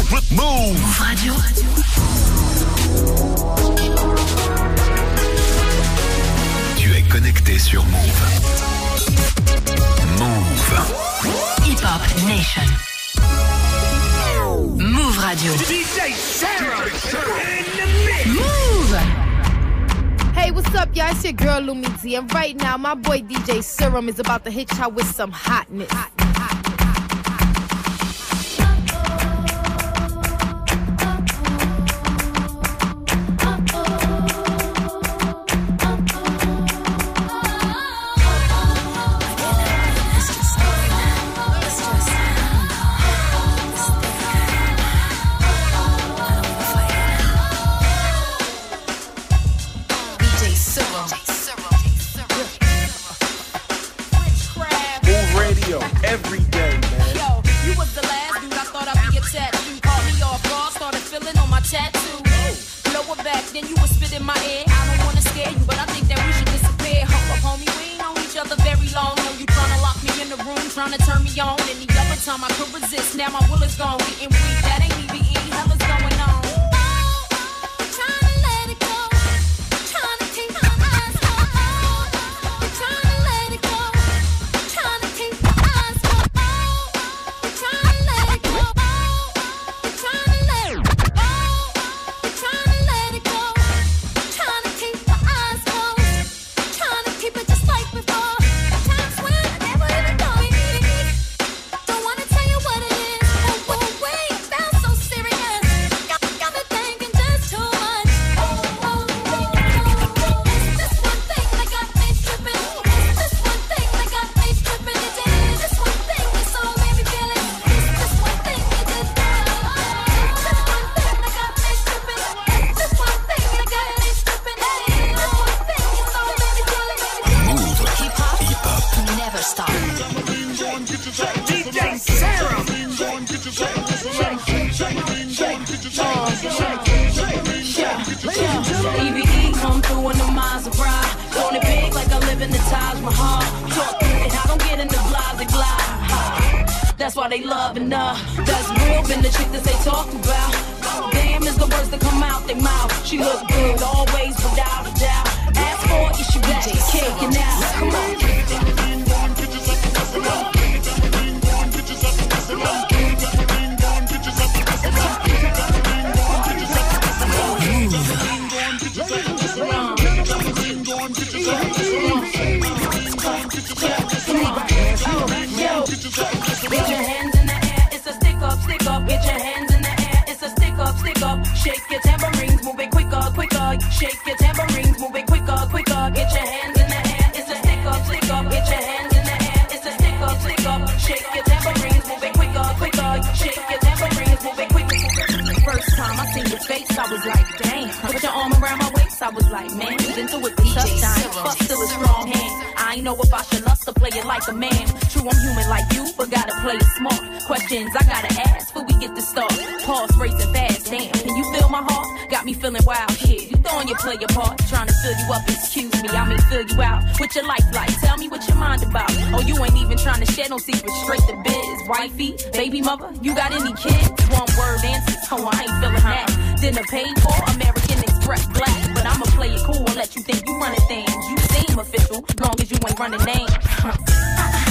Move Move Radio. Tu es connecté sur Move. Move. Hip Hop Nation. Move Radio. DJ Sarah Move. Hey, what's up, y'all? It's your girl Lumidee, and right now, my boy DJ Serom is about to hit y'all with some hotness. DJ Radio every day, man. Yo, you was the last dude I thought I'd be a tattoo. Caught me off guard, started feeling on my tattoo. Blow it back, then you was spit in my ear. I don't wanna scare you, but I think that we should disappear. Hold up, homie, we ain't known each other very long. Know you tryna lock me in the room, tryna turn me on. Any other time I could resist, now my will is gone. Getting weak, that ain't EVE, hell is going on. Shake your tambourines, move it quicker, quicker. Get your hands in the air, it's a stick up, stick up. Get your hands in the air, it's a stick up, stick up. Shake your tambourines, move it quicker, quicker. Shake your tambourines, move it quicker. First time I seen your face, I was like, damn. Put your arm around my waist, I was like, man, you into it the tough time. Fuck still a strong hand. I ain't know if I should lust to play it like a man. True, I'm human like you, but gotta play it smart. Questions I gotta ask before we get to start. Pulse racing Got me feeling wild here. You throwing your player part, trying to fill you up. Excuse me, I mean fill you out. With your life like, tell me what your mind about. Oh, you ain't even trying to share no secrets. Straight to biz, wifey, baby mother. You got any kids? One word answers. Oh, I ain't feeling that. Dinner paid for, American Express black. But I'ma play it cool and let you think you running things. You seem official, long as you ain't running names.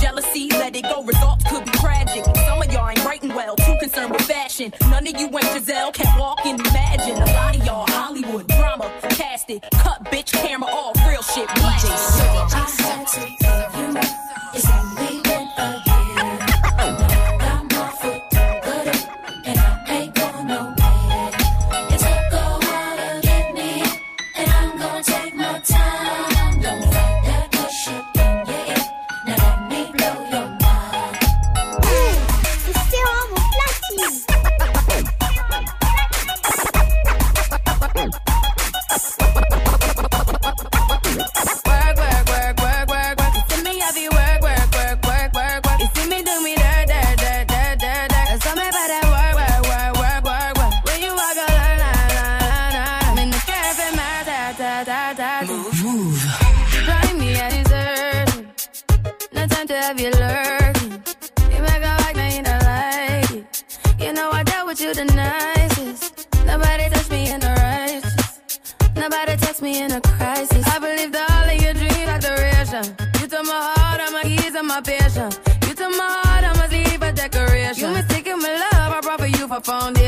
Jealousy, let it go, results could be tragic. Some of y'all ain't writing well, too concerned with fashion. None of you ain't Giselle, can't walk Have you lurking. You make a like, now you don't like it. You know I dealt with you the nicest. Nobody touched me in the righteous. Nobody text me in a crisis. I believe that all of your dreams are duration. You took my heart, all my keys, and my passion. You took my heart, I must leave a decoration. You mistaken my love, I brought for you for foundation.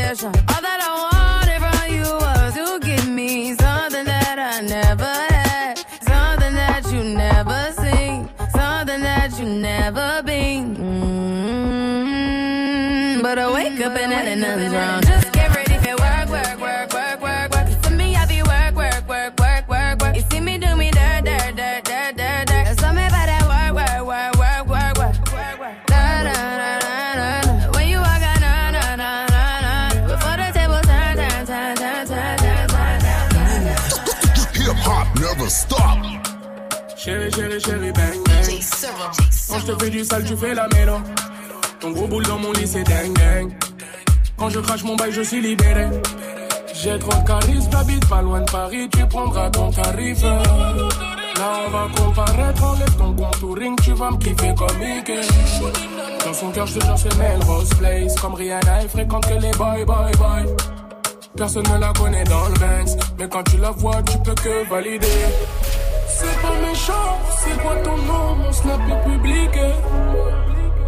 Chérie, chérie, chérie, bang, bang. Quand je te fais du sale, tu fais la mélo. Ton gros boule dans mon lit, c'est dingue, dingue. Quand je crache mon bail, je suis libéré. J'ai trop de charisme, j'habite pas loin de Paris, tu prendras ton tarif. Là, on va comparaître, enlève ton contouring, tu vas me kiffer comme Mickey. Dans son cœur, je te jure, c'est Melrose Place. Comme Rihanna, elle fréquente que les boy, boy, boy. Personne ne la connaît dans le Banks, mais quand tu la vois, tu peux que valider. C'est pas méchant, c'est quoi ton nom, mon snap est public.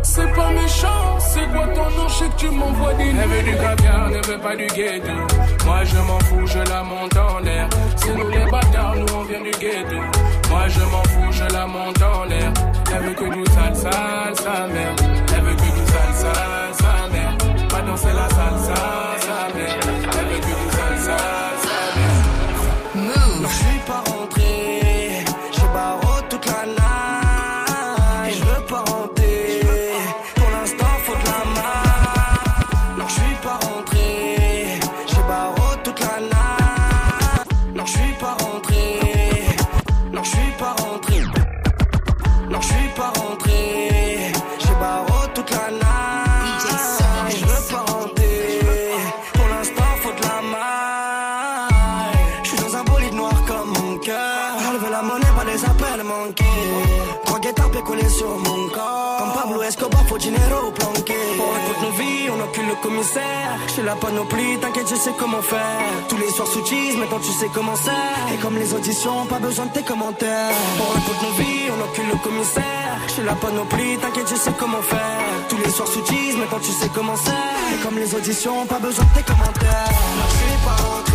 C'est pas méchant, c'est quoi ton nom, je sais que tu m'envoies des Elle veut du caviar, ne veut pas du ghetto. Moi je m'en fous, je la monte en l'air. C'est nous les bâtards, nous on vient du ghetto. Moi je m'en fous, je la monte en l'air. Elle veut que du sale, sale, sa mère. Elle veut que du sale, sale, sa mère. Pas danser la salsa, sa mère. pas rentrer. Commissaire. Suis la panoplie, t'inquiète, je sais comment faire. Tous les soirs sous cheese, maintenant tu sais comment c'est. Et comme les auditions, pas besoin de tes commentaires. On raconte nos vies, on occupe le commissaire. Suis la panoplie, t'inquiète, je sais comment faire. Tous les soirs sous cheese, maintenant tu sais comment c'est. Et comme les auditions, pas besoin de tes commentaires. Non, je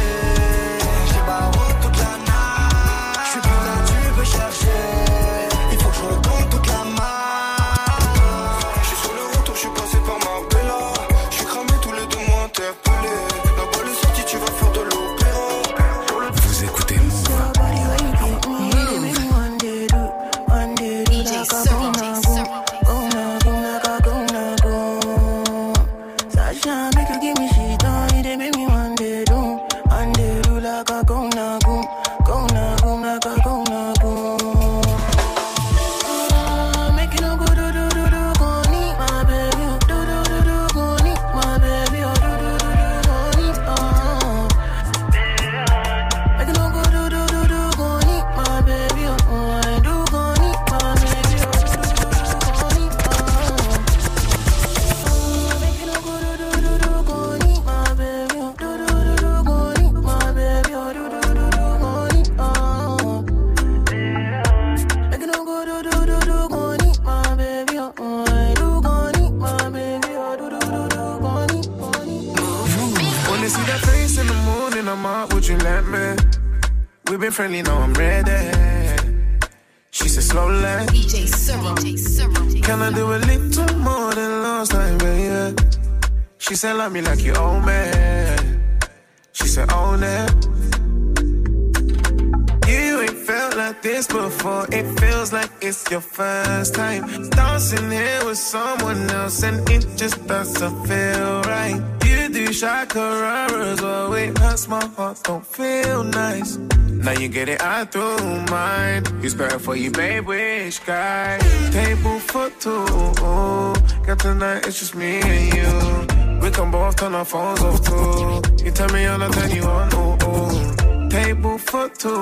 friendly, now I'm ready. She said slowly. DJ Cyril. Can I do a little more than last time, baby? She said love me like you owe me. She said own it. You ain't felt like this before. It feels like it's your first time dancing here with someone else, and it just doesn't feel right. You do shakararas, well, it hurts my heart, don't feel nice. Now you get it out through mine. It's better for you, babe, which guy? Table for two. Got tonight, it's just me and you. We can both turn our phones off too. You tell me all I turn you on, ooh, ooh. Table for two.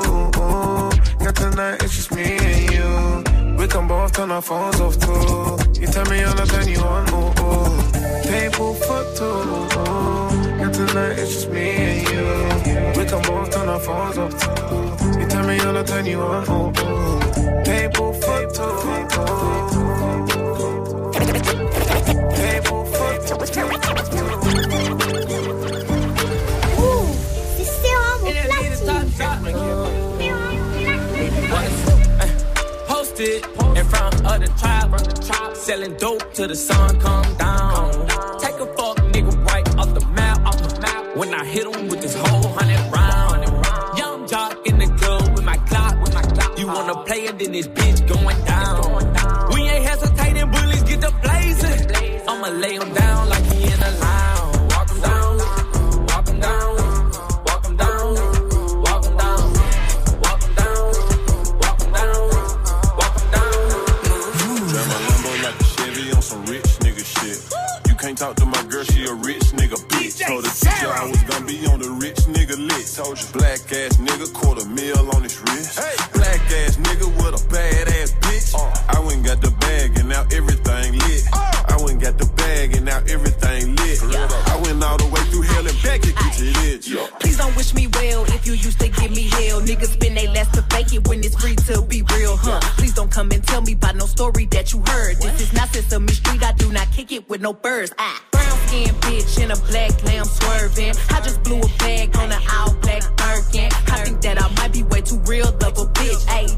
Got tonight, it's just me and you. We can both turn our phones off too. You tell me all I turn you on, ooh, ooh. Table for two. Got tonight, it's just me and you. We can both turn our phones off too. You tell me all I turn you on, ooh, ooh. Table for two. Table for Ouh, c'est Serom platine. Posted in front of the tribe, selling dope till the sun come down. Hit him with this whole hundred round, young jock in the club with my clock. You wanna play it, then this bitch going down.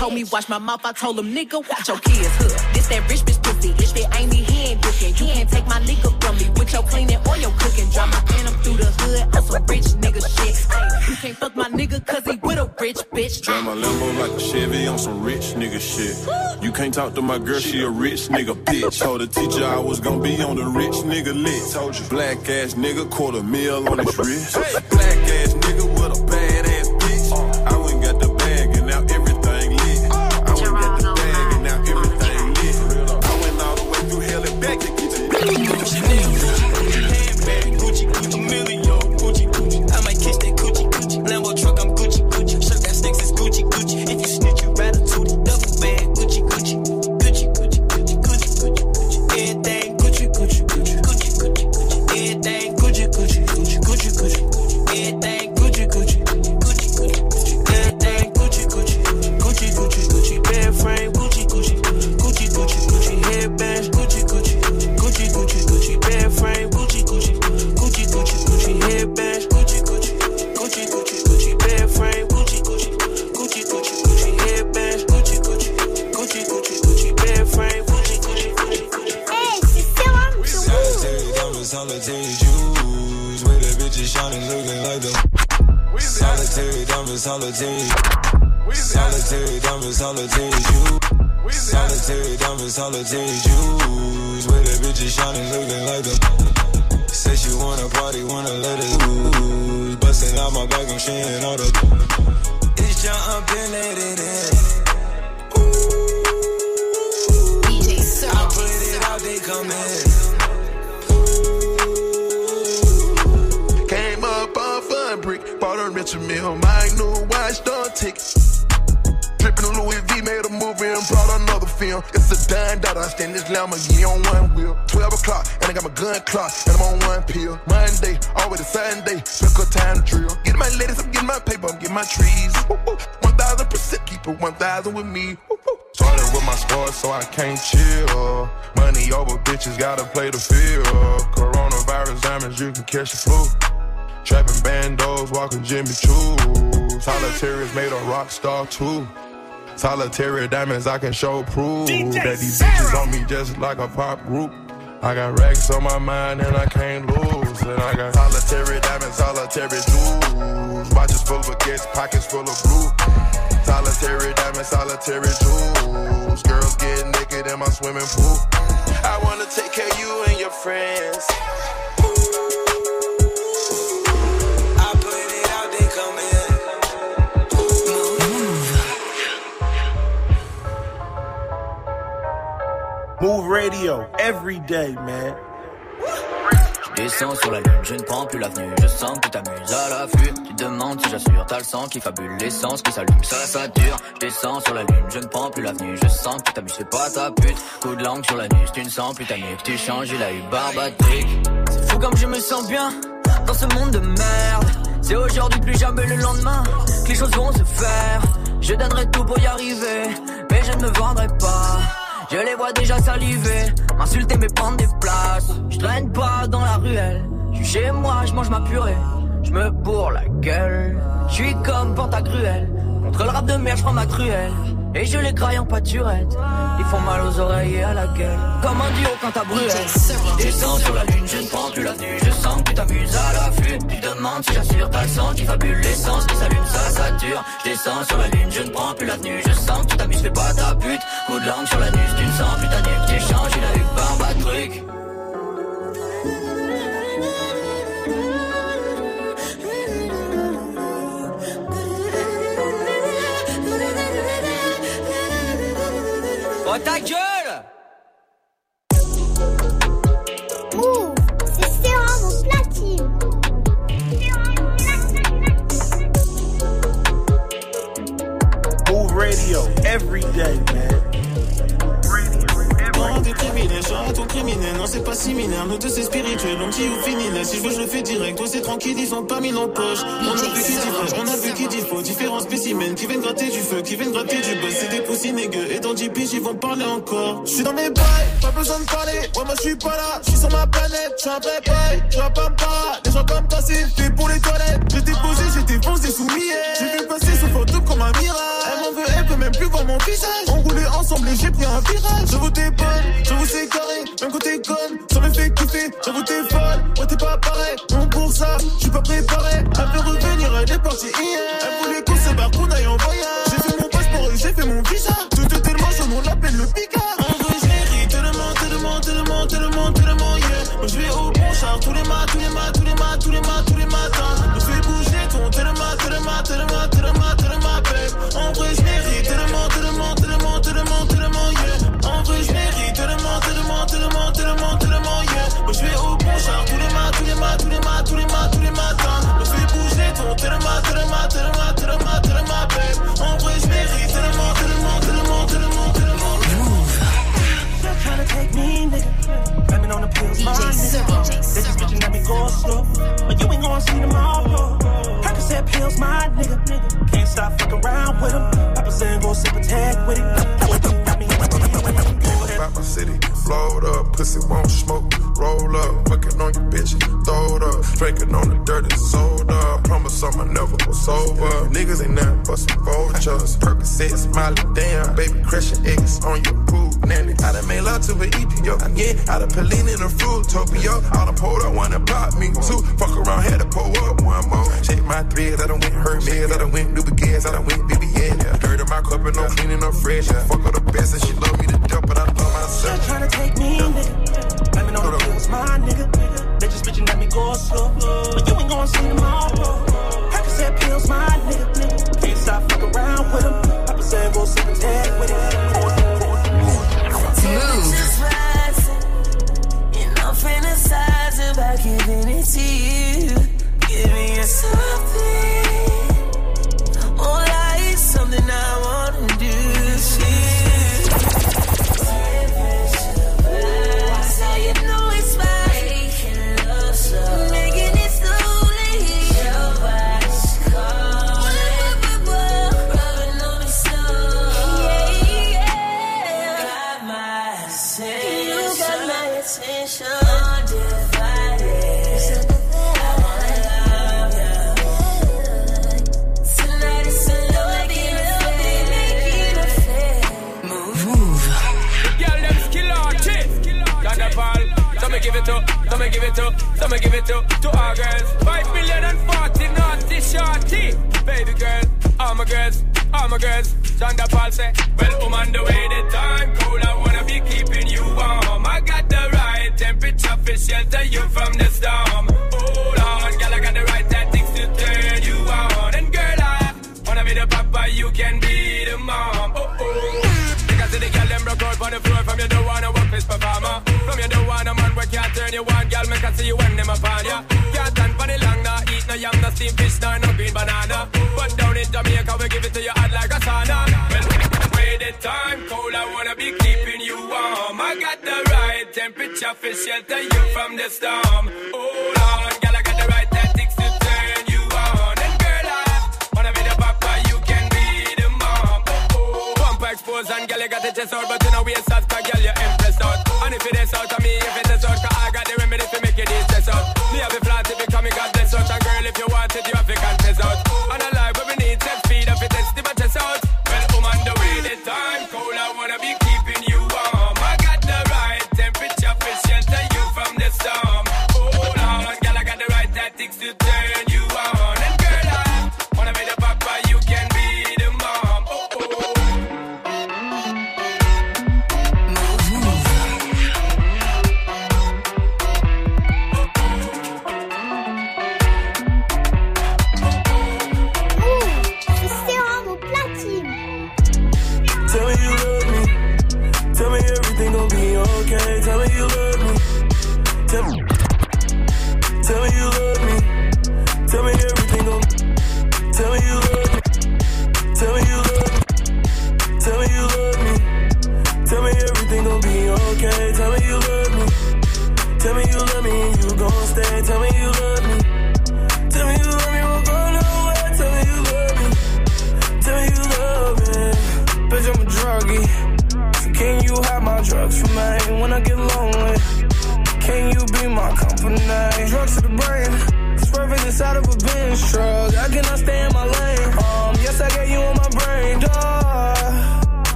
Told me watch my mouth, I told him nigga watch your kids, huh? This that rich bitch pussy, if it ain't me, he ain't looking. You can't take my nigga from me with your cleaning or your cooking. Drop my phantom through the hood on some rich nigga shit. Ayy, you can't fuck my nigga cause he with a rich bitch. Drive my Lambo like a Chevy on some rich nigga shit. You can't talk to my girl, she a rich nigga bitch. Told the teacher I was gonna be on the rich nigga list. Told you black ass nigga, quarter mil on his wrist. Black ass nigga Solitary diamonds, solitary jewels. Solitary diamonds, solitary jewels. With the bitches shining, looking like them. Say she wanna party, wanna let it loose. Busting out my back, I'm sharing all the. It's jumping at it in. DJ I put it out, they come in. Came up off a brick, bought a Richard Mille, my new watch, don't tick. Drippin' Louis V, made a movie and brought another film. It's a dime dollar, I stand this Lamborghini on one wheel. 12 o'clock, and I got my gun clock, and I'm on one pill. Monday, always a Sunday, pick a time to drill. Get my ladies, I'm getting my paper, I'm getting my trees. Woo, woo. 1000% keep it 1000 with me. Started with my squad, so I can't chill. Money over bitches, gotta play the field. Coronavirus diamonds, you can catch the flu. Trapping bandos, walking Jimmy Choo. Solitary is made a rock star too. Solitary diamonds, I can show proof that these bitches on me just like a pop group. I got racks on my mind and I can't lose. And I got solitary diamonds, solitary jewels. Watches full of baguettes, pockets full of blue. Solitary diamonds, solitary jewels. Girls get naked in my swimming pool. I wanna take care of you and your friends. Move radio every day, man. Je descends sur la lune, je ne prends plus l'avenue, je sens que tu t'amuses à l'affût. Tu demandes si j'assure, t'as le sang qui fabule, l'essence qui s'allume, ça ça dure. Je descends sur la lune, je ne prends plus l'avenue, je sens que tu t'amuses, c'est pas ta pute. Coup de langue sur la nuque, tu ne sens plus ta nuque, tu changes, il a eu barbatrique. C'est fou comme je me sens bien dans ce monde de merde. C'est aujourd'hui plus jamais le lendemain que les choses vont se faire. Je donnerai tout pour y arriver, mais je ne me vendrai pas. Je les vois déjà saliver, m'insulter mais prendre des places. Je traîne pas dans la ruelle, je suis chez moi, je mange ma purée. Je me bourre la gueule, je suis comme Pantagruel. Contre le rap de merde, je prends ma truelle. Et je les graille en pâturette. Ils font mal aux oreilles et à la gueule. Comme un duo quand t'as brûlé. Descends sur la lune, je ne prends plus l'avenue. Je sens que tu t'amuses à l'affût. Tu demandes si j'assure, t'as le sang qui fabule l'essence qui s'allume, ça, ça dure. Je descends sur la lune, je ne prends plus l'avenue. Je sens que tu t'amuses, fais pas ta pute. Coup de langue sur la nuque, tu ne sens plus ta nuque. T'échanges, il a eu barbe à truc. Oh ta gueule Move, c'est Serom platine. Move radio every day, criminel. Non, c'est pas similaire. Nous deux, c'est spirituel. On dit ou fini là. Si je veux, je le fais direct. Toi, c'est tranquille, ils sont pas mis en poche. On a vu qui dit on a vu qui dit faux. Différents spécimens qui viennent gratter du feu, qui viennent gratter du buzz. C'est des poussines. Et dans 10 piges, ils vont parler encore. Je suis dans mes bails, pas besoin de parler. Ouais, moi, je suis pas là. Je suis sur ma planète, je suis un vrai bail. Tu vas pas me parler. Des gens comme toi, c'est fait pour les toilettes. J'étais posé, j'étais foncé sous millet. J'ai vu passer sous photo comme un mirage. Même plus voir mon visage. On roulait ensemble et j'ai pris un virage. Je vous t'es je vous c'est carré. Même quand t'es conne, ça me fait kiffer. J'avoue t'es folle, t'es pas pareil. Non pour ça, je suis pas préparé. Elle veut revenir, elle est partie hier. Flowed up, pussy won't smoke, roll up, fucking on your bitch, throw it up, drinking on the dirty soda. Promise I'ma never go sober. Niggas ain't nothing but some vultures. Percocet, smiley, damn, baby, crushing eggs on your poop, nanny. I done made love to an EPO, yeah. I done Pauline in a Fruitopia. I done pulled up one and bought me two. Fuck around, had to pull up one more. Check my threads, I done went Hermes, I done went New Gas, I done went BBN. Dirt in my cup and no cleaning up fresh. Fuck her the best and she love me to death, but I love. Trying to take me, nigga. Blamming on the pills, my nigga. They just bitching at me go slow. It to, so me give it to, so me give it to, to all girls. Five million and forty naughty shorty. Baby girl, all my girls, all my girls. Sean da Paul say, well, I'm on the way, the time cold. I wanna be keeping you warm. I got the right temperature for shelter you from the storm. Hold on, girl, I got the right tactics to turn you on. And girl, I wanna be the papa, you can be the mom. Oh oh. Because the girl them broke out on the floor from you don't wanna work this performer. From you don't I see you when them upon ya. Can't stand for the long, nah, eat no yam, no steamed fish, nah, no green banana. But down in Jamaica, we give it to you hot like a sauna. Well, way the time cold, I wanna be keeping you warm. I got the right temperature for shelter you from the storm. Hold on, girl, I got the right tactics to turn you on. And girl, I wanna be the papa, you can be the mom. Oh, oh. oh. Bumper exposed and girl, you got the chest out, but you know we a soft, girl, you're impressed out. And if it is out of me, if it is out, cause I got the remedy to make it stress out. Me have a flat, if it come, God bless out. And girl, if you want it, you have to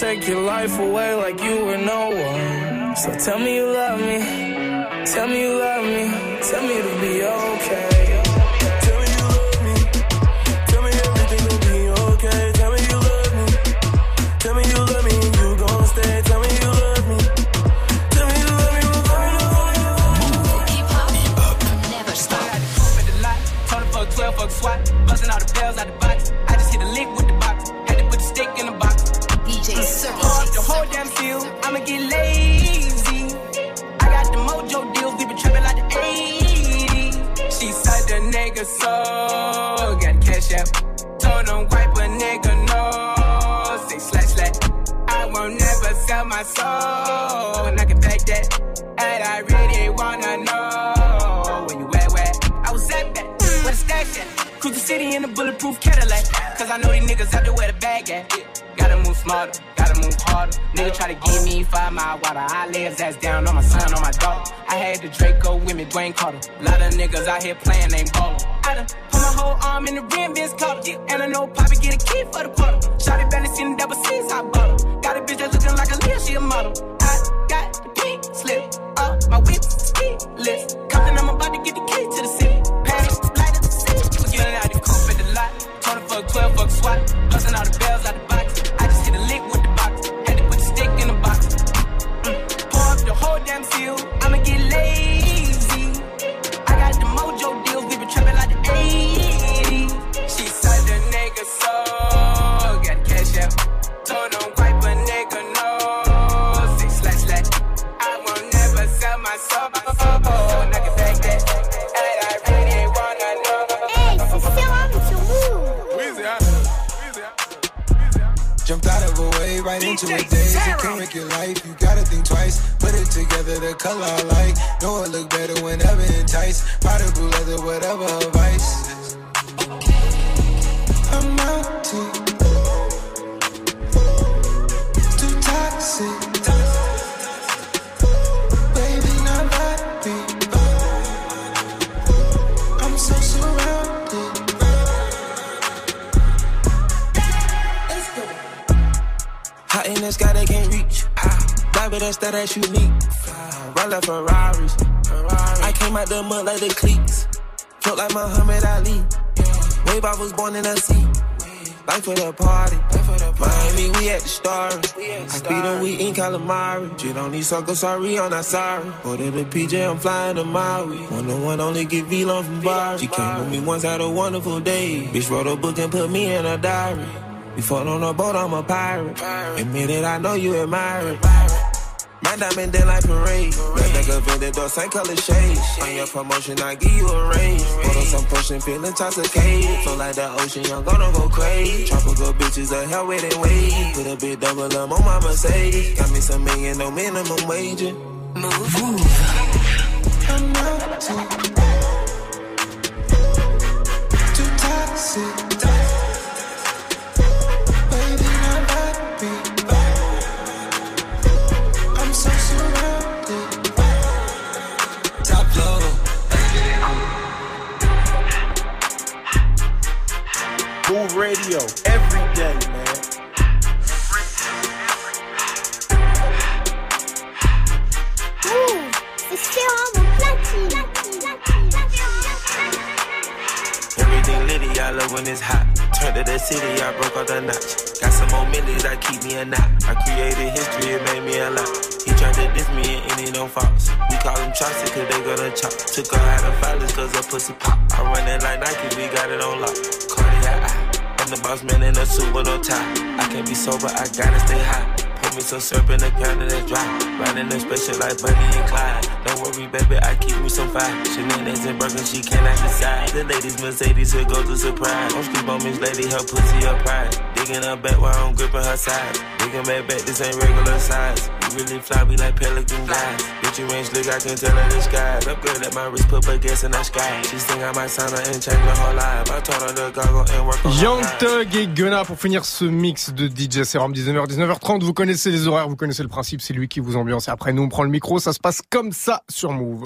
take your life away like you were no one. So tell me you love me. Tell me you love me. Tell me it'll be okay. Tell me you love me Tell me everything will be okay Tell me you love me. Tell me everything the nigga so. Got cash out. Told him wipe a nigga no. Say slash slash. I won't never sell my soul. And I can back that. And I really wanna know where you at, where I was at that. Where the stash at? Cruise the city in a bulletproof Cadillac. Cause I know these niggas out there where the bag at. Gotta move smarter, gotta move harder. Nigga try to give me five mile water. I lay his ass down on my son, on my dog. I had the Draco with me, Dwayne Carter. A lot of niggas out here playing, ain't ballin'. Done put my whole arm in the rim, Vince Carter. And I know Poppy get a key for the quarter. Shotty barely seen the double C's, I bought her. Got a bitch that's looking like a Leah, she a model. Out of a wave right into a daze. It can wreck your life. You gotta think twice. Put it together, the color I like. Know it look better whenever enticed. Powder blue leather, whatever advice. I'm out to. With us, that that's unique. Roll up Ferraris. I came out the mud like the cleats. Float like Muhammad Ali. Wave, I was born in a sea. Life for the party. Miami, we at the star. I speed on we in calamari. Shit on these suckers, sorry, I'm not sorry. Order the PJ, I'm flying to Maui. One on one, only get V-Long from Bar. She came with me once, had a wonderful day. Bitch wrote a book and put me in a diary. We on a boat, I'm a pirate. Admit it, I know you admire it. My diamond in like parade. Red back of vendor, same color shade. On your promotion, I give you a raise. Photo some pushing, feeling intoxicated. Feel like the ocean, I'm gonna go crazy. Tropical bitches, a hell with it wave. Put a bit double up on my Mercedes. Got me some million, no minimum wage. Move. I'm not too, too toxic. Move radio every day, man. Move, c'est Serom au platine. Everything litty, I love when it's hot. Turned to the city, I broke all the notch. Got some more millions that keep me a knot. I created history, it made me a lot. He tried to diss me and any no faults. We call them chopsticks cause they gonna chop. Took her out of violence cause her pussy pop. I run it like Nike, we got it on lock. The boss man in a suit with no tie. I can't be sober, I gotta stay high. Put me some syrup in the counter that's dry. Riding the special like Bonnie and Clyde. Don't worry, baby, I keep me some fire. Shenanigans and broken, she cannot decide. The ladies Mercedes here go to surprise. Don't sleep on Miss Lady, her pussy her pride. Digging her back while I'm gripping her side. Digging back back, this ain't regular size. You really fly, we like pelican guys. Get you range, look, I can tell her the skies. Upgrade at my wrist, put her gas in the sky. She think I might sign her and change her whole life. I told her to goggle and work on Young. Thug et Gunna pour finir ce mix de DJ Serum 19h 19h30 vous connaissez les horaires vous connaissez le principe c'est lui qui vous ambiance et après nous on prend le micro ça se passe comme ça sur Move